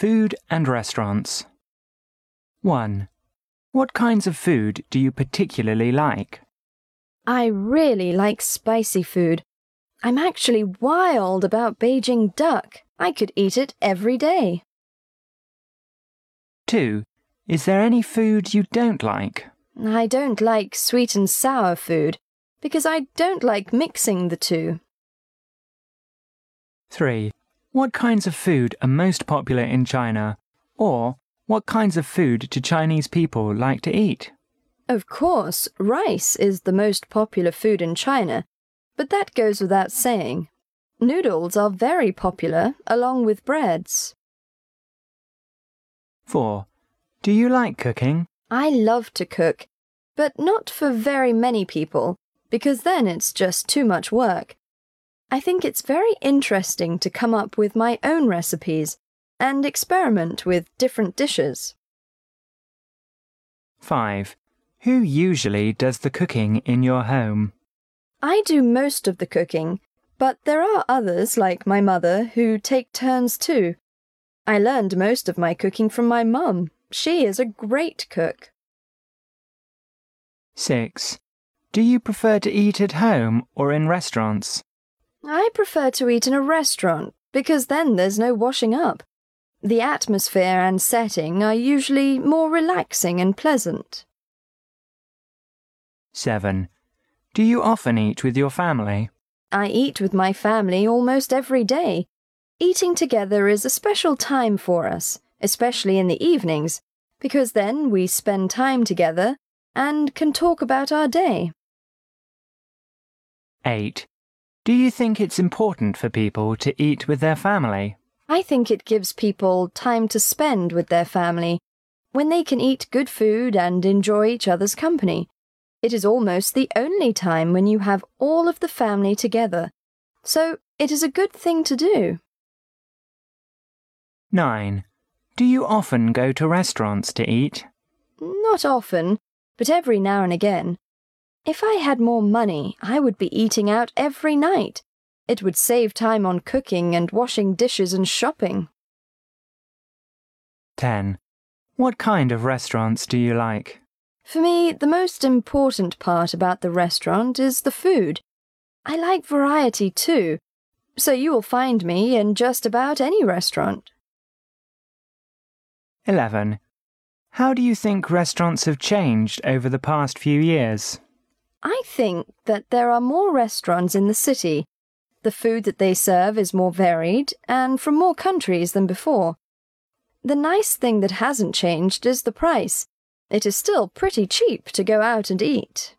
Food and restaurants. 1. What kinds of food do you particularly like? I really like spicy food. I'm actually wild about Beijing duck. I could eat it every day. 2. Is there any food you don't like? I don't like sweet and sour food because I don't like mixing the two. 3. What kinds of food are most popular in China? Or, what kinds of food do Chinese people like to eat? Of course, rice is the most popular food in China, but that goes without saying. Noodles are very popular, along with breads. 4. Do you like cooking? I love to cook, but not for very many people, because then it's just too much work. I think it's very interesting to come up with my own recipes and experiment with different dishes. 5. Who usually does the cooking in your home? I do most of the cooking, but there are others, like my mother, who take turns too. I learned most of my cooking from my mum. She is a great cook. 6. Do you prefer to eat at home or in restaurants? I prefer to eat in a restaurant because then there's no washing up. The atmosphere and setting are usually more relaxing and pleasant. 7. Do you often eat with your family? I eat with my family almost every day. Eating together is a special time for us, especially in the evenings, because then we spend time together and can talk about our day. 8. Do you think it's important for people to eat with their family? I think it gives people time to spend with their family when they can eat good food and enjoy each other's company. It is almost the only time when you have all of the family together, so it is a good thing to do. 9. Do you often go to restaurants to eat? Not often, but every now and again. If I had more money, I would be eating out every night. It would save time on cooking and washing dishes and shopping. 10. What kind of restaurants do you like? For me, the most important part about the restaurant is the food. I like variety too, so you will find me in just about any restaurant. 11. How do you think restaurants have changed over the past few years? I think that there are more restaurants in the city. The food that they serve is more varied and from more countries than before. The nice thing that hasn't changed is the price. It is still pretty cheap to go out and eat.